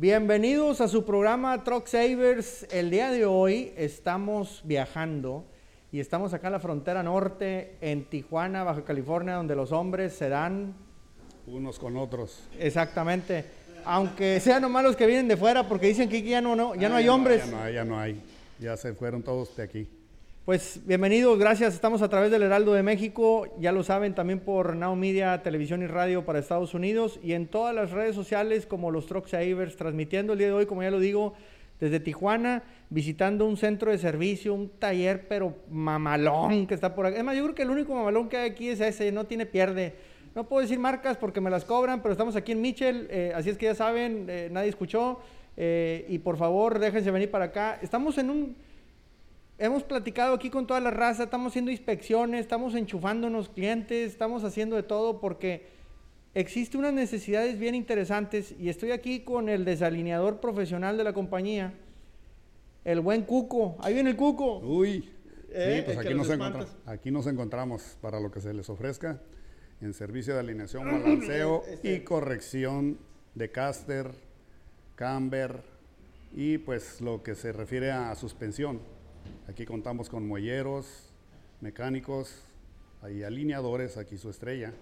Bienvenidos a su programa Truck Savers. El día de hoy estamos viajando y estamos acá en la frontera norte, en Tijuana, Baja California, donde los hombres se dan unos con otros. Exactamente. Aunque sean nomás los que vienen de fuera, porque dicen que ya no, no, ya no hay hombres. ya, no hay, ya no hay. Ya se fueron todos de aquí. Pues bienvenidos, gracias. Estamos a través del Heraldo de México, ya lo saben, también por Now Media, Televisión y Radio para Estados Unidos y en todas las redes sociales como los Truck Savers, transmitiendo el día de hoy, como ya lo digo, desde Tijuana, visitando un centro de servicio, un taller, pero mamalón que está por aquí. Es más, yo creo que el único mamalón que hay aquí es ese, no tiene pierde. No puedo decir marcas porque me las cobran, pero estamos aquí en Mitchell, eh, así es que ya saben, eh, nadie escuchó. Eh, y por favor, déjense venir para acá. Estamos en un hemos platicado aquí con toda la raza, estamos haciendo inspecciones, estamos enchufándonos clientes, estamos haciendo de todo porque existe unas necesidades bien interesantes y estoy aquí con el desalineador profesional de la compañía, el buen Cuco. Ahí viene el Cuco. Uy, sí, eh, pues aquí nos, aquí nos encontramos para lo que se les ofrezca en servicio de alineación, balanceo este. y corrección de caster, camber y pues lo que se refiere a suspensión. Aquí contamos con muelleros, mecánicos, hay alineadores, aquí su estrella.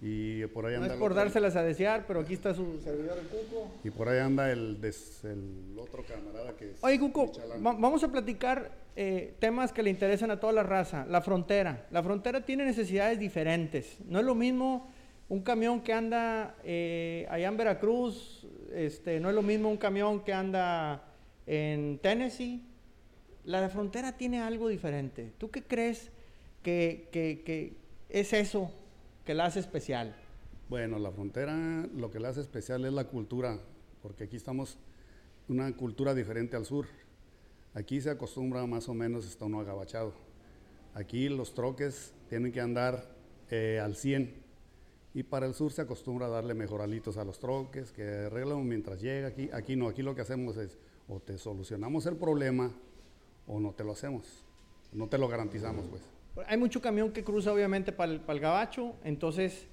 Y por ahí anda. No es por dárselas a desear, pero aquí está su servidor, el Cuco. Y por ahí anda el, el otro camarada que es. Oye, Cuco, vamos a platicar eh, temas que le interesan a toda la raza. La frontera. La frontera tiene necesidades diferentes. No es lo mismo un camión que anda eh, allá en Veracruz, este, no es lo mismo un camión que anda en Tennessee, la frontera tiene algo diferente. ¿Tú qué crees que, es eso que la hace especial? Bueno, la frontera lo que la hace especial es la cultura, porque aquí estamos una cultura diferente al sur. Aquí se acostumbra más o menos está uno agabachado. Aquí los troques tienen que andar eh, al 100 y para el sur se acostumbra a darle mejoralitos a los troques, que arreglan mientras llega aquí. Aquí no, aquí lo que hacemos es o te solucionamos el problema o no te lo hacemos. No te lo garantizamos, pues. Hay mucho camión que cruza obviamente para el, gabacho, entonces,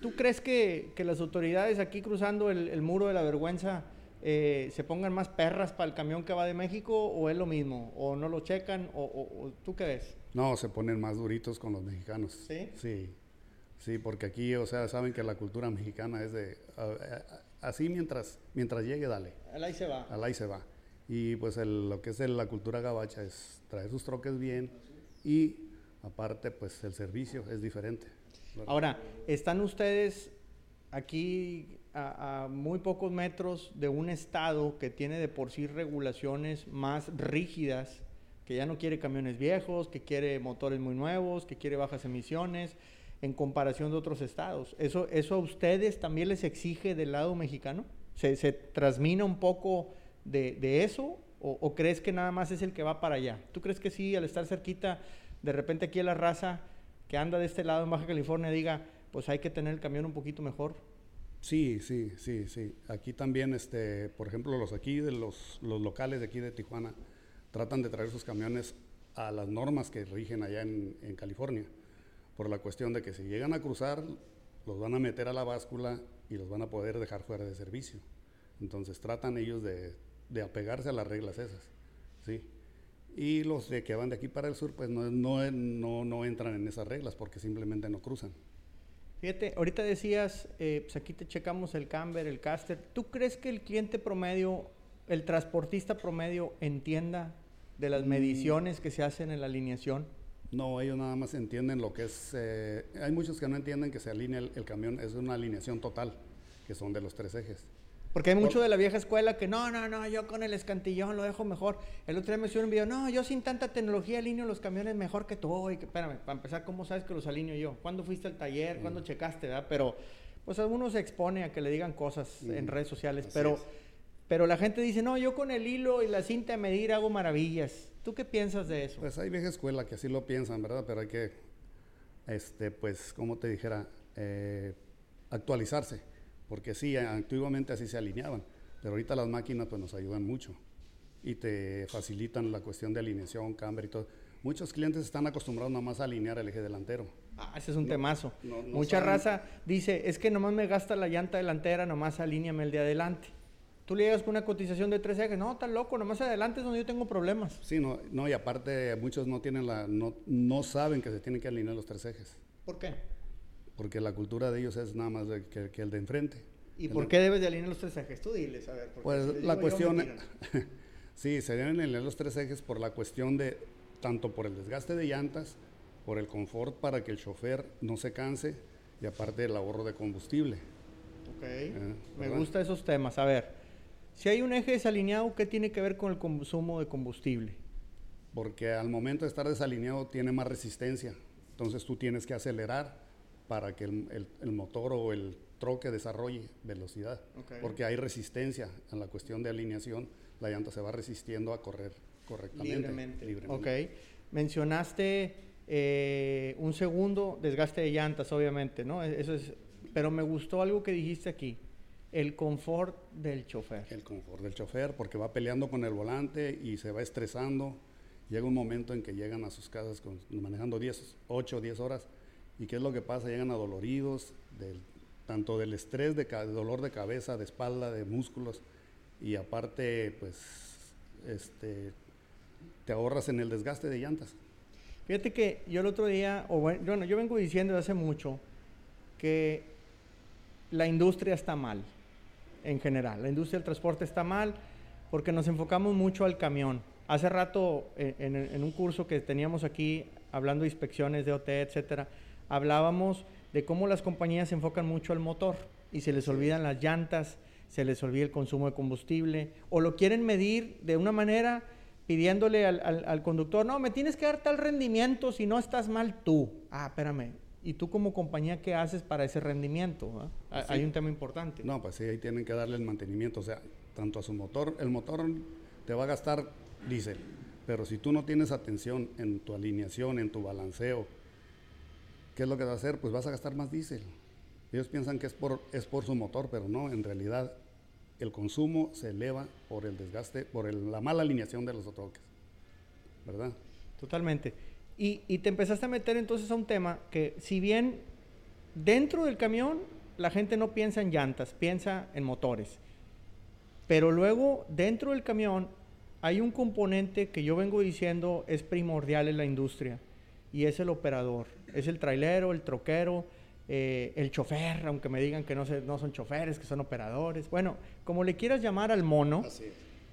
¿tú crees que, las autoridades aquí cruzando el, muro de la vergüenza eh, se pongan más perras para el camión que va de México o es lo mismo? ¿O no lo checan? O, tú qué ves? No, se ponen más duritos con los mexicanos. ¿Sí? Sí, sí, porque aquí, o sea, saben que la cultura mexicana es de... así mientras, mientras llegue, dale. Al ahí se va. Al ahí se va. Y pues lo que es la cultura gabacha es traer sus troques bien y aparte pues el servicio es diferente. Ahora, ¿están ustedes aquí a, muy pocos metros de un estado que tiene de por sí regulaciones más rígidas, que ya no quiere camiones viejos, que quiere motores muy nuevos, que quiere bajas emisiones, en comparación de otros estados? ¿Eso, eso a ustedes también les exige del lado mexicano? ¿Se, se transmina un poco de, eso o, crees que nada más es el que va para allá? ¿Tú crees que sí, al estar cerquita, de repente aquí la raza que anda de este lado en Baja California diga, pues hay que tener el camión un poquito mejor? Sí, sí, sí, sí. Aquí también, este, por ejemplo, los aquí, de los, los locales de aquí de Tijuana, tratan de traer sus camiones a las normas que rigen allá en, en California, por la cuestión de que si llegan a cruzar, los van a meter a la báscula y los van a poder dejar fuera de servicio. Entonces tratan ellos de de apegarse a las reglas esas, ¿sí? Y los de que van de aquí para el sur, pues no, no, no, no entran en esas reglas porque simplemente no cruzan. Fíjate, ahorita decías, eh, pues aquí te checamos el camber, el caster. ¿Tú crees que el cliente promedio, el transportista promedio, entienda de las mm. mediciones que se hacen en la alineación? No, ellos nada más entienden lo que es. Eh, hay muchos que no entienden que se alinea el, el, camión, es una alineación total, que son de los tres ejes. Porque hay mucho de la vieja escuela que no, no, no, yo con el escantillón lo dejo mejor. El otro día me subió un video, no, yo sin tanta tecnología alineo los camiones mejor que tú. Y que, espérame, para empezar, ¿cómo sabes que los alineo yo? ¿Cuándo fuiste al taller? ¿Cuándo mm. checaste? ¿verdad? Pero, pues algunos se expone a que le digan cosas en redes sociales. pero, pero la gente dice, no, yo con el hilo y la cinta de medir hago maravillas. ¿Tú qué piensas de eso? Pues hay vieja escuela que así lo piensan, ¿verdad? Pero hay que, este, pues, como te dijera, eh, actualizarse porque sí, antiguamente así se alineaban, pero ahorita las máquinas pues nos ayudan mucho y te facilitan la cuestión de alineación, camber y todo. Muchos clientes están acostumbrados nomás a alinear el eje delantero. Ah, ese es un temazo. Mucha raza dice, es que nomás me gasta la llanta delantera, nomás alíñame el de adelante. Tú le llegas con una cotización de tres ejes, no, está loco, nomás adelante es donde yo tengo problemas. Sí, no, no y aparte muchos no tienen la, no, no saben que se tienen que alinear los tres ejes. ¿Por qué? Porque la cultura de ellos es nada más que, el de enfrente. ¿Y por qué debes de alinear los tres ejes? Tú diles, a ver. Pues la cuestión, sí, se deben alinear los tres ejes por la cuestión de, tanto por el desgaste de llantas, por el confort para que el chofer no se canse y aparte el ahorro de combustible. Ok, eh, me gustan esos temas. A ver, si hay un eje desalineado, ¿qué tiene que ver con el consumo de combustible? Porque al momento de estar desalineado tiene más resistencia. Entonces tú tienes que acelerar para que el, motor o el troque desarrolle velocidad. Porque hay resistencia en la cuestión de alineación. La llanta se va resistiendo a correr correctamente. Libremente. Ok. Mencionaste eh, un segundo desgaste de llantas, obviamente, ¿no? E-, eso es. Pero me gustó algo que dijiste aquí el confort del chofer. El confort del chofer, porque va peleando con el volante y se va estresando. Llega un momento en que llegan a sus casas manejando 10, 8 o 10 horas. ¿Y qué es lo que pasa? Llegan adoloridos, del, tanto del estrés, de, dolor de cabeza, de espalda, de músculos. Y aparte, pues, este, te ahorras en el desgaste de llantas. Fíjate que yo el otro día, o bueno, yo vengo diciendo hace mucho que la industria está mal en general. La industria del transporte está mal porque nos enfocamos mucho al camión. Hace rato, eh, en, un curso que teníamos aquí, hablando de inspecciones de OT, etcétera, hablábamos de cómo las compañías se enfocan mucho al motor y se les olvidan las llantas, se les olvida el consumo de combustible, o lo quieren medir de una manera pidiéndole al, al conductor, no, me tienes que dar tal rendimiento si no estás mal tú. Ah, espérame, ¿Y tú como compañía qué haces para ese rendimiento? Ah, hay un tema importante. No, pues sí, ahí tienen que darle el mantenimiento, o sea, tanto a su motor, el motor te va a gastar diésel, pero si tú no tienes atención en tu alineación, en tu balanceo, ¿qué es lo que vas a hacer? Pues vas a gastar más diésel. Ellos piensan que es por, es por su motor, pero no, en realidad el consumo se eleva por el desgaste, por la mala alineación de los troques, ¿verdad? Totalmente. Y, te empezaste a meter entonces a un tema que si bien dentro del camión la gente no piensa en llantas, piensa en motores. Pero luego dentro del camión hay un componente que yo vengo diciendo es primordial en la industria y es el operador. Es el trailero, el troquero, eh, el chofer, aunque me digan que no, no son choferes, que son operadores. Bueno, como le quieras llamar al mono,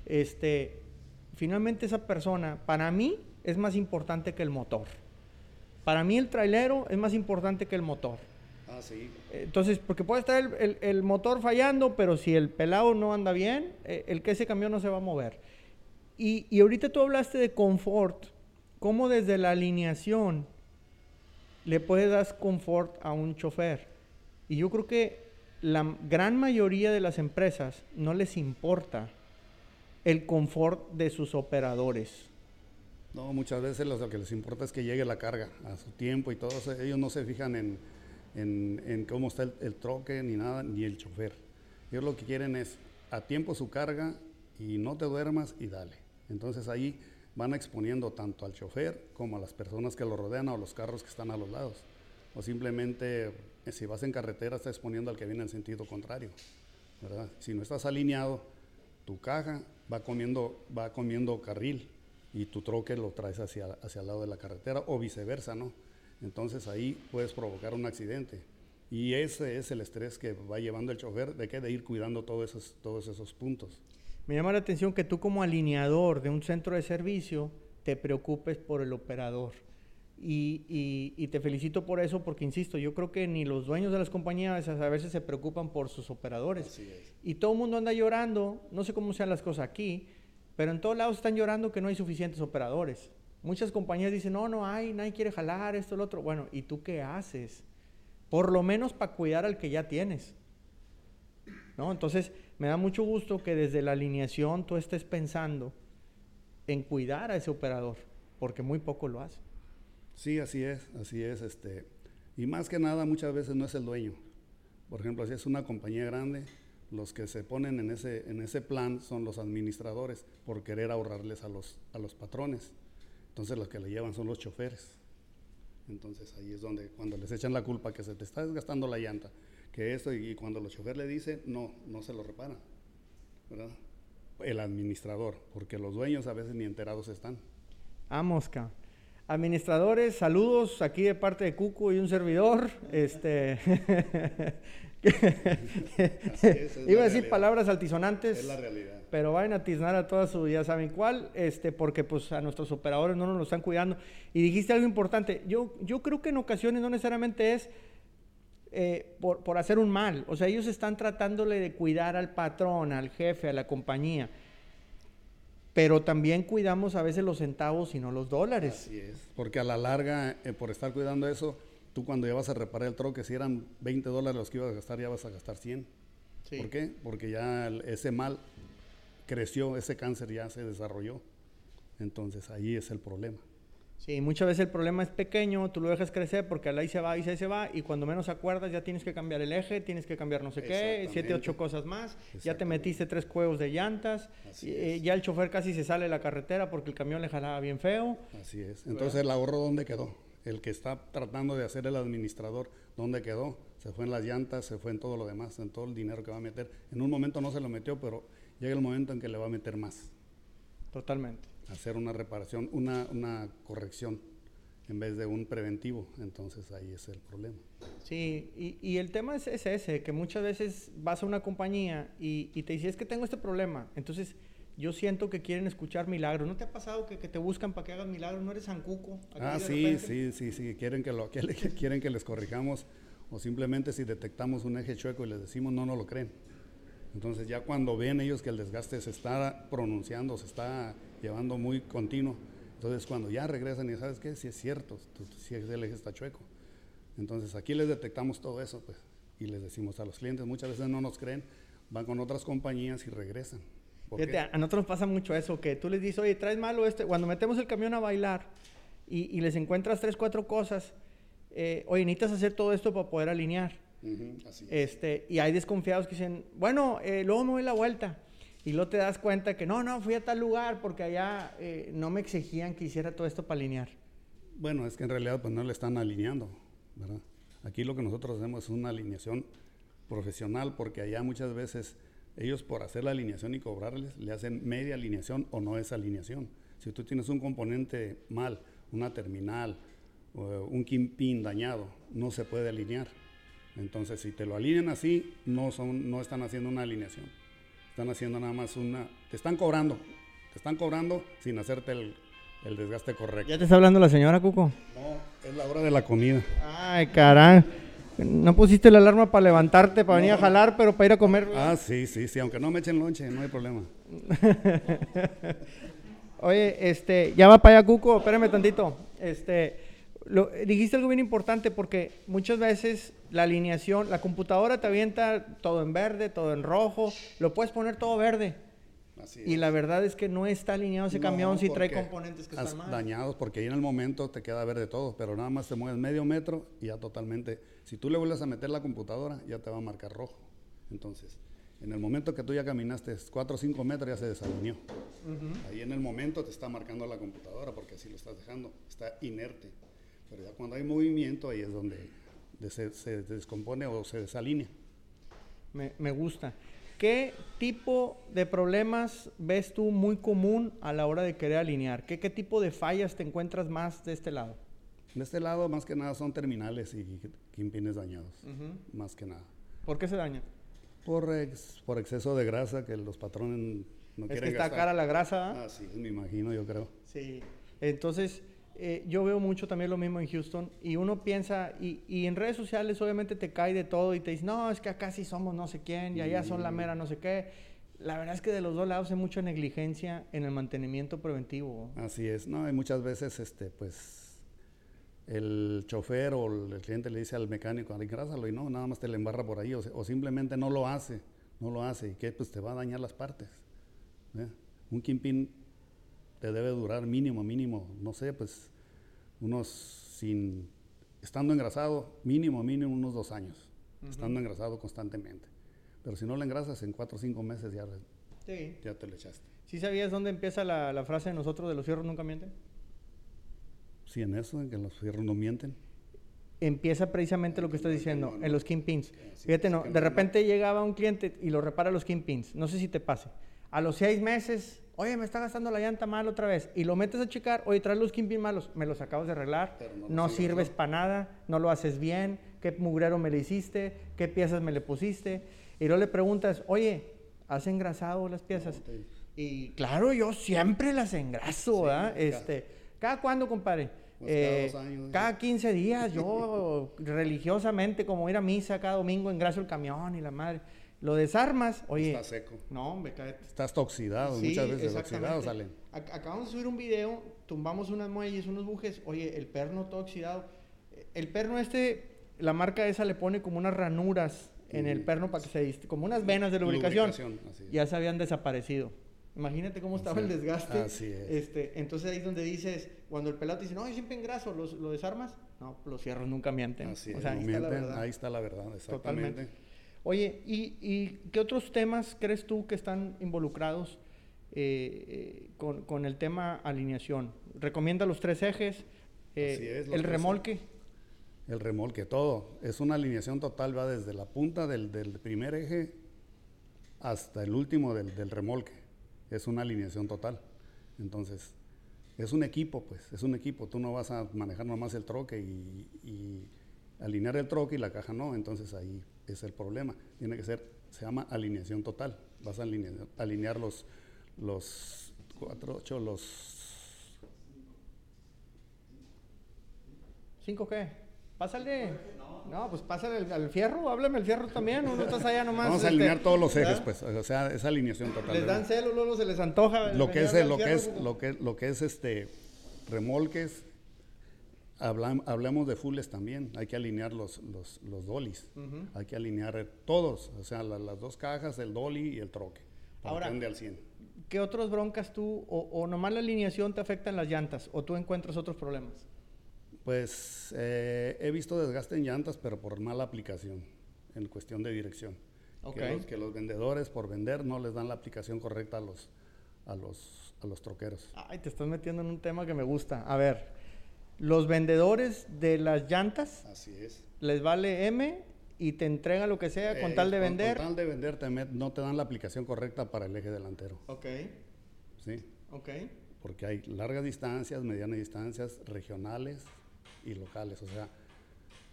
este, finalmente esa persona, para mí, es más importante que el motor. Para mí el trailero es más importante que el motor. Ah, sí. Entonces, porque puede estar el, motor fallando, pero si el pelado no anda bien, eh, el que ese camión no se va a mover. Y, y ahorita tú hablaste de confort, cómo desde la alineación le puedes dar confort a un chofer. Y yo creo que la gran mayoría de las empresas no les importa el confort de sus operadores. No, muchas veces lo que les importa es que llegue la carga a su tiempo y todo. Ellos no se fijan en, en, cómo está el, troque ni nada, ni el chofer. Ellos lo que quieren es a tiempo su carga y no te duermas y dale. Entonces ahí van exponiendo tanto al chofer como a las personas que lo rodean o los carros que están a los lados. O simplemente eh, si vas en carretera estás exponiendo al que viene en sentido contrario. ¿verdad? Si no estás alineado, tu caja va comiendo, va comiendo carril y tu troque lo traes hacia, hacia el lado de la carretera o viceversa, ¿no? Entonces ahí puedes provocar un accidente. Y ese es el estrés que va llevando el chofer de que de ir cuidando todos esos, todos esos puntos. Me llama la atención que tú como alineador de un centro de servicio te preocupes por el operador. Y, y, te felicito por eso porque, insisto, yo creo que ni los dueños de las compañías a veces se preocupan por sus operadores. Y todo el mundo anda llorando, no sé cómo sean las cosas aquí, pero en todos lados están llorando que no hay suficientes operadores. Muchas compañías dicen, no, no hay, nadie quiere jalar esto, lo otro. Bueno, ¿y tú qué haces? Por lo menos para cuidar al que ya tienes. ¿No? Entonces, me da mucho gusto que desde la alineación tú estés pensando en cuidar a ese operador, porque muy poco lo hace. Sí, así es, así es. Este, y más que nada, muchas veces no es el dueño. Por ejemplo, si es una compañía grande, los que se ponen en ese, en ese plan son los administradores por querer ahorrarles a los, a los patrones. Entonces los que le llevan son los choferes. Entonces ahí es donde cuando les echan la culpa que se te está desgastando la llanta, que esto, y, cuando los choferes le dicen, no, no se lo reparan. ¿verdad? El administrador, porque los dueños a veces ni enterados están. Ah, mosca. Administradores, saludos aquí de parte de Cuco y un servidor. Este Iba a decir palabras altisonantes. Es la realidad. Pero vayan a tiznar a toda su, ya saben cuál, este, porque pues a nuestros operadores no nos lo están cuidando. Y dijiste algo importante. Yo, yo creo que en ocasiones no necesariamente es eh, por, por, hacer un mal. O sea, ellos están tratándole de cuidar al patrón, al jefe, a la compañía. Pero también cuidamos a veces los centavos y no los dólares. Así es. Porque a la larga, eh, por estar cuidando eso, tú cuando ya vas a reparar el troque, si eran 20 dólares los que ibas a gastar, ya vas a gastar 100. Sí. ¿Por qué? Porque ya ese mal creció, ese cáncer ya se desarrolló. Entonces ahí es el problema. Sí, muchas veces el problema es pequeño, tú lo dejas crecer porque ahí se va, y se va, y cuando menos acuerdas ya tienes que cambiar el eje, tienes que cambiar no sé qué, siete, ocho cosas más, ya te metiste tres juegos de llantas, y, eh, ya el chofer casi se sale de la carretera porque el camión le jalaba bien feo. Así es. Entonces el ahorro, ¿dónde quedó? El que está tratando de hacer el administrador, ¿dónde quedó? Se fue en las llantas, se fue en todo lo demás, en todo el dinero que va a meter. En un momento no se lo metió, pero llega el momento en que le va a meter más. Totalmente hacer una reparación, una, una corrección en vez de un preventivo. Entonces ahí es el problema. Sí, y, y el tema es, es, ese, que muchas veces vas a una compañía y, y te dices, es que tengo este problema. Entonces yo siento que quieren escuchar milagros. ¿No te ha pasado que, que te buscan para que hagas milagros? ¿No eres Sancuco? Ah, sí, sí, sí, sí. Quieren que, lo, que, quieren que les corrijamos o simplemente si detectamos un eje chueco y les decimos no, no lo creen. Entonces ya cuando ven ellos que el desgaste se está pronunciando, se está llevando muy continuo, entonces cuando ya regresan y sabes qué, si es cierto, si el eje está chueco. Entonces aquí les detectamos todo eso pues, y les decimos a los clientes, muchas veces no nos creen, van con otras compañías y regresan. Fíjate, a nosotros nos pasa mucho eso, que tú les dices, oye, traes malo este, cuando metemos el camión a bailar y, y les encuentras tres, cuatro cosas, eh, oye, necesitas hacer todo esto para poder alinear este, y hay desconfiados que dicen, bueno, eh, luego me doy la vuelta. Y luego te das cuenta que no, no, fui a tal lugar porque allá eh, no me exigían que hiciera todo esto para alinear. Bueno, es que en realidad pues no le están alineando, ¿verdad? Aquí lo que nosotros hacemos es una alineación profesional porque allá muchas veces ellos por hacer la alineación y cobrarles le hacen media alineación o no es alineación. Si tú tienes un componente mal, una terminal, un pin dañado, no se puede alinear. Entonces, si te lo alinean así, no, son, no están haciendo una alineación. Están haciendo nada más una... Te están cobrando. Te están cobrando sin hacerte el, el desgaste correcto. ¿Ya te está hablando la señora, Cuco? No, es la hora de la comida. Ay, caray. No pusiste la alarma para levantarte, para venir a jalar, pero para ir a comer. Ah, sí, sí, sí. Aunque no me echen lonche, no hay problema. Oye, este, ya va para allá, Cuco. Espérame tantito. Este, lo, dijiste algo bien importante porque muchas veces la alineación, la computadora te avienta todo en verde, todo en rojo, lo puedes poner todo verde. y la verdad es que no está alineado ese camión si trae componentes que están mal. dañados porque ahí en el momento te queda verde todo, pero nada más te mueves medio metro y ya totalmente. Si tú le vuelves a meter la computadora, ya te va a marcar rojo. Entonces, en el momento que tú ya caminaste 4 o 5 metros, ya se desalineó. Ahí en el momento te está marcando la computadora porque así lo estás dejando, está inerte. Pero ya cuando hay movimiento, ahí es donde se, descompone o se desalinea. Me, me, gusta. ¿Qué tipo de problemas ves tú muy común a la hora de querer alinear? ¿Qué, qué tipo de fallas te encuentras más de este lado? De este lado, más que nada, son terminales y quimpines dañados. Más que nada. ¿Por qué se dañan? Por, por exceso de grasa que los patrones no es quieren que está cara la grasa. Ah, sí, me imagino, yo creo. Sí. Entonces, eh, yo veo mucho también lo mismo en Houston y uno piensa, y, y, en redes sociales obviamente te cae de todo y te dice, no, es que acá sí somos no sé quién y allá son la mera no sé qué. La verdad es que de los dos lados hay mucha negligencia en el mantenimiento preventivo. Así es, no, hay muchas veces, este, pues, el chofer o el cliente le dice al mecánico, engrásalo y no, nada más te le embarra por ahí o, o, simplemente no lo hace, no lo hace y que pues te va a dañar las partes. ¿eh? Un kimpin te debe durar mínimo, mínimo, no sé, pues unos sin, estando engrasado, mínimo, mínimo unos dos años, estando engrasado constantemente. Pero si no lo engrasas, en cuatro o cinco meses ya, ya te lo echaste. ¿Sí sabías dónde empieza la, la, frase de nosotros de los fierros nunca mienten? Sí, en eso, en que los fierros no mienten. empieza precisamente lo que estás diciendo, en los kingpins. Fíjate, no, de repente llegaba un cliente y lo repara los kingpins. No sé si te pase. A los seis meses, oye, me está gastando la llanta mal otra vez. Y lo metes a checar, oye, traes los kingpins malos. Me los acabas de arreglar. No, sirves para nada, no lo haces bien. ¿Qué mugrero me le hiciste? ¿Qué piezas me le pusiste? Y luego le preguntas, oye, ¿has engrasado las piezas? Y claro, yo siempre las engraso, ¿verdad? Este, ¿Cada cuándo, compadre? Pues cada dos años. cada 15 días, yo religiosamente, como ir a misa cada domingo, engraso el camión y la madre. Lo desarmas, oye. Está seco. No, hombre, cállate. Estás oxidado, Sí, muchas veces oxidado salen. Ac- Acabamos de subir un video, tumbamos unas muelles, unos bujes. Oye, el perno todo oxidado. El perno este, la marca esa le pone como unas ranuras en el Ujú. perno para que se dist- como unas venas de lubricación. Ya se habían desaparecido. Imagínate cómo estaba el es, desgaste. así es. Este, entonces ahí es donde dices, cuando el pelado te dice, no, yo siempre engraso, ¿los- ¿lo desarmas? No, los fierros nunca mienten. Así o es, sea, ahí no está la mienten, verdad. ahí está la verdad, exactamente. Totalmente. Oye, ¿y, y qué otros temas crees tú que están involucrados eh, eh, con, con el tema alineación? Recomienda los tres ejes, eh, es, los el tres remolque. El remolque, todo. Es una alineación total, va desde la punta del, del primer eje hasta el último del, del remolque. Es una alineación total. Entonces, es un equipo, pues, es un equipo. Tú no vas a manejar nomás el troque y, y alinear el troque y la caja no. Entonces ahí es el problema. Tiene que ser, se llama alineación total. Vas a alinear, alinear los, los cuatro, ocho, los ¿Cinco qué? Pásale. No, pues pásale al, al fierro, háblame el fierro también, o no estás allá nomás. Vamos a este, alinear todos los ejes, ¿verdad? pues. O sea, esa alineación total. Les dan celo, luego se les antoja. lo que es lo que es lo que lo que es este remolques hablam- hablemos de fulles también hay que alinear los los, los dolis Ujú. hay que alinear eh, todos o sea la- las dos cajas el dolly y el troque Ahora- al 100 ¿Qué otros broncas tú, o, o nomás la alineación te afecta en las llantas, o tú encuentras otros problemas? pues eh, he visto desgaste en llantas pero por mala aplicación en cuestión de dirección Ok. que, los, que los vendedores por vender no les dan la aplicación correcta a los a los a los troqueros Ay, te estás metiendo en un tema que me gusta. A ver, los vendedores de las llantas así es les vale M y te entrega lo que sea con tal de con- vender. Con tal de vender te met- no te dan la aplicación correcta para el eje delantero. Ok, ¿sí? ok. Porque hay largas distancias, medianas distancias, regionales y locales. O sea,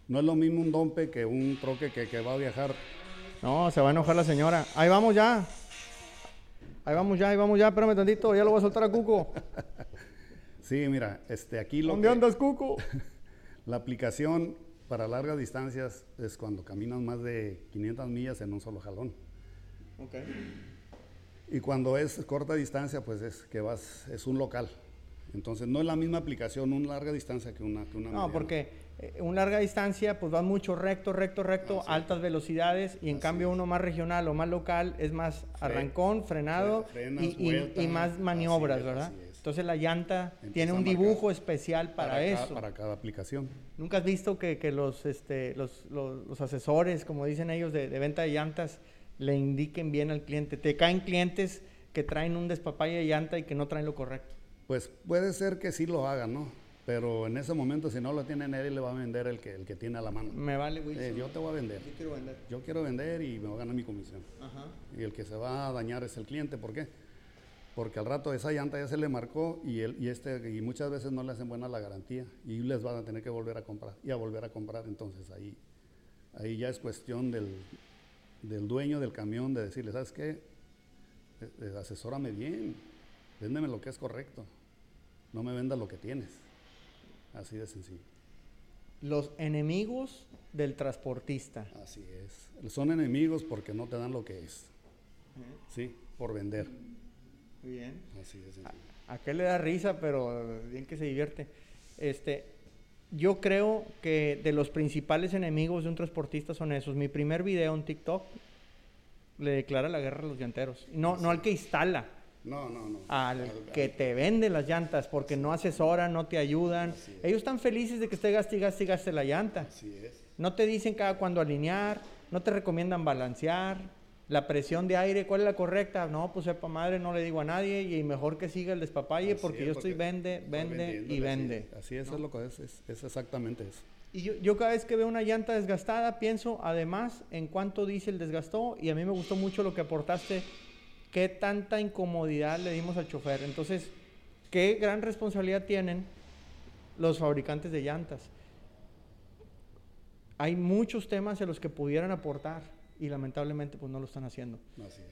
no es lo mismo un dompe que un troque que, que va a viajar. No, se va a enojar la señora. Ahí vamos ya. Ahí vamos ya, ahí vamos ya. Espérame tantito, ya lo voy a soltar a Cuco. Sí, mira, este, aquí lo ¿Dónde que- andas, Cuco? la aplicación para largas distancias es cuando caminas más de 500 millas en un solo jalón. Ok. Y cuando es corta distancia, pues es que vas, es un local. Entonces no es la misma aplicación una larga distancia que una, que una No, mediana. porque eh, un larga distancia, pues vas mucho recto, recto, recto, Ah, sí. altas velocidades, y en cambio uno más regional o más local es más arrancón, frenado y, y- vuelta, y más maniobras, ¿verdad? es. Entonces la llanta Empieza tiene un marcar dibujo especial para, eso. para cada aplicación. ¿Nunca has visto que, que los, este, los, los- los asesores, como dicen ellos, de, de venta de llantas, le indiquen bien al cliente? Te caen clientes que traen un despapalle de llanta y que no traen lo correcto. Pues puede ser que sí lo hagan, ¿no? Pero en ese momento, si no lo tiene nadie, le va a vender el que, el que tiene a la mano. Me vale, Wilson. Eh, yo te voy a vender. Yo quiero vender. Yo quiero vender y me voy a ganar mi comisión. Ajá. Y el que se va a dañar es el cliente. ¿Por qué? Porque al rato esa llanta ya se le marcó y, él, y, este, y muchas veces no le hacen buena la garantía y les van a tener que volver a comprar y a volver a comprar. Entonces ahí, ahí ya es cuestión del, del dueño del camión de decirle, ¿sabes qué? Eh, eh, asesórame bien, véndeme lo que es correcto, no me vendas lo que tienes. Así de sencillo. Los enemigos del transportista. Así es. Son enemigos porque no te dan lo que es. Sí, por vender. Muy bien. Así de sencillo. A aquel le da risa, pero bien que se divierte. Este, yo creo que de los principales enemigos de un transportista son esos. Mi primer video en TikTok le declara la guerra a los llanteros. No, no al que instala, No, no, no. al Al- que te vende las llantas, porque no asesoran, no te ayudan. Es. Ellos están felices de que esté gaste y gaste y gaste la llanta. Así es. No te dicen cada cuándo alinear, no te recomiendan balancear. La presión de aire, ¿cuál es la correcta? No, pues sepa madre, no le digo a nadie y mejor que siga el despapalle Así porque es, yo estoy porque vende, estoy vende y vende. Así, así es, es lo que es, es, es exactamente eso. Y yo, yo, cada vez que veo una llanta desgastada pienso además en cuánto diésel desgastó y a mí me gustó mucho lo que aportaste, qué tanta incomodidad le dimos al chofer. Entonces, qué gran responsabilidad tienen los fabricantes de llantas. Hay muchos temas en los que pudieran aportar y lamentablemente pues no lo están haciendo.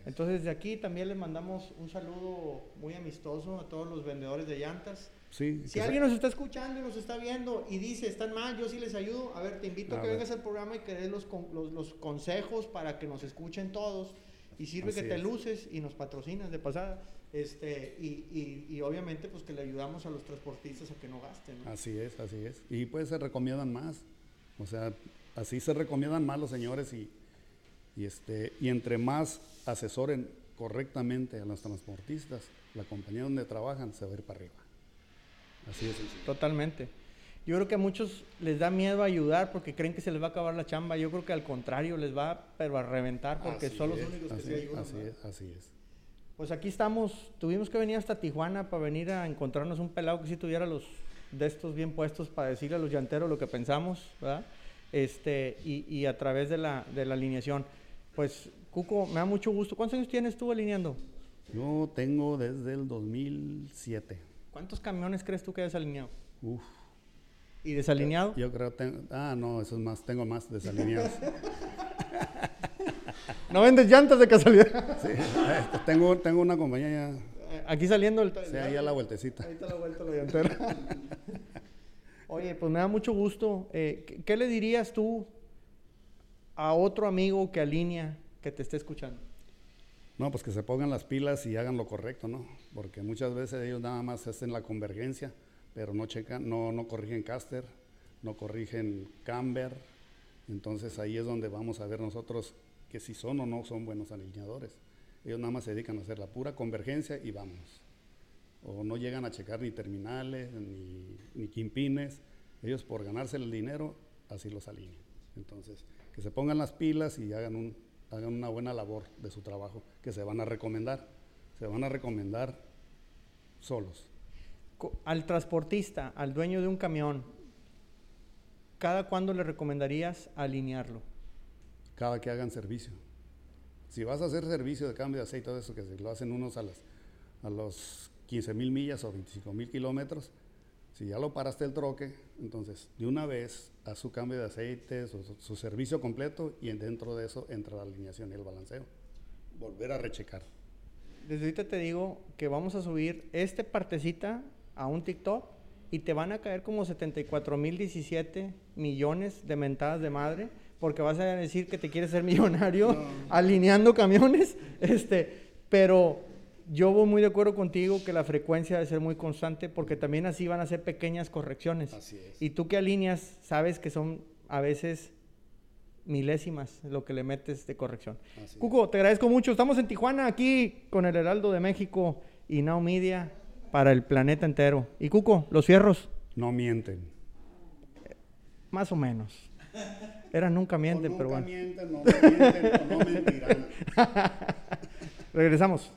Entonces de aquí también les mandamos un saludo muy amistoso a todos los vendedores de llantas si alguien nos está escuchando y nos está viendo y dice, están mal, yo sí les ayudo, a ver, te invito a, que vengas al programa y que des los, los, consejos para que nos escuchen todos. Y sirve que te luces y nos patrocinas de pasada. Este, y, y, obviamente pues que le ayudamos a los transportistas a que no gasten. Así es, así es. Y pues se recomiendan más. O sea, así se recomiendan más los señores y, y, este, y entre más asesoren correctamente a los transportistas, la compañía donde trabajan se va a ir para arriba. Así es. Totalmente. Yo creo que a muchos les da miedo ayudar porque creen que se les va a acabar la chamba. Yo creo que al contrario, les va pero a reventar porque son los únicos que se ayudan. Así es, así es. Pues aquí estamos, tuvimos que venir hasta Tijuana para venir a encontrarnos un pelado que sí tuviera los de estos bien puestos para decirle a los llanteros lo que pensamos, ¿verdad? Este, y, y a través de la, de la alineación. Pues, Cuco, me da mucho gusto. ¿Cuántos años tienes tú alineando? Yo tengo desde el 2007. ¿Cuántos camiones crees tú que has alineado? Uf. ¿Y desalineado? Yo, creo que ah, no, eso es más, tengo más desalineados. ¿No vendes llantas de casualidad? sí, este, tengo, tengo una compañía ya. Eh, aquí saliendo el. Sí, ahí a la vueltecita. Ahí está la vuelta la llantera. Oye, pues me da mucho gusto. Eh, ¿Qué le dirías tú a otro amigo que alinea, que te esté escuchando? No, pues que se pongan las pilas y hagan lo correcto, ¿no? Porque muchas veces ellos nada más hacen la convergencia, pero no checan, no, no corrigen caster, no corrigen camber. Entonces ahí es donde vamos a ver nosotros que si son o no son buenos alineadores. Ellos nada más se dedican a hacer la pura convergencia y vamos. O no llegan a checar ni terminales, ni, ni quimpines. Ellos por ganarse el dinero, así los alinean. Entonces, que se pongan las pilas y hagan un, hagan una buena labor de su trabajo, que se van a recomendar, se van a recomendar solos. Al transportista, al dueño de un camión, ¿cada cuándo le recomendarías alinearlo? Cada que hagan servicio. Si vas a hacer servicio de cambio de aceite, todo eso que se lo hacen unos a, las, a los 15 mil millas o 25 mil kilómetros, si ya lo paraste el troque, entonces de una vez a su cambio de aceite, su, servicio completo y dentro de eso entra la alineación y el balanceo. Volver a rechecar. Desde ahorita te digo que vamos a subir este partecita a un TikTok y te van a caer como 74 mil 17 millones de mentadas de madre porque vas a decir que te quieres ser millonario alineando camiones. Este, pero yo voy muy de acuerdo contigo que la frecuencia debe ser muy constante porque también así van a ser pequeñas correcciones. Así es. Y tú que alineas, sabes que son a veces milésimas lo que le metes de corrección. Cuco, te agradezco mucho. Estamos en Tijuana aquí con el Heraldo de México y Now Media para el planeta entero. Y Cuco, los fierros. No mienten. más o menos. Era nunca mienten, pero bueno. Mienten, no mienten, no mentirán. Regresamos.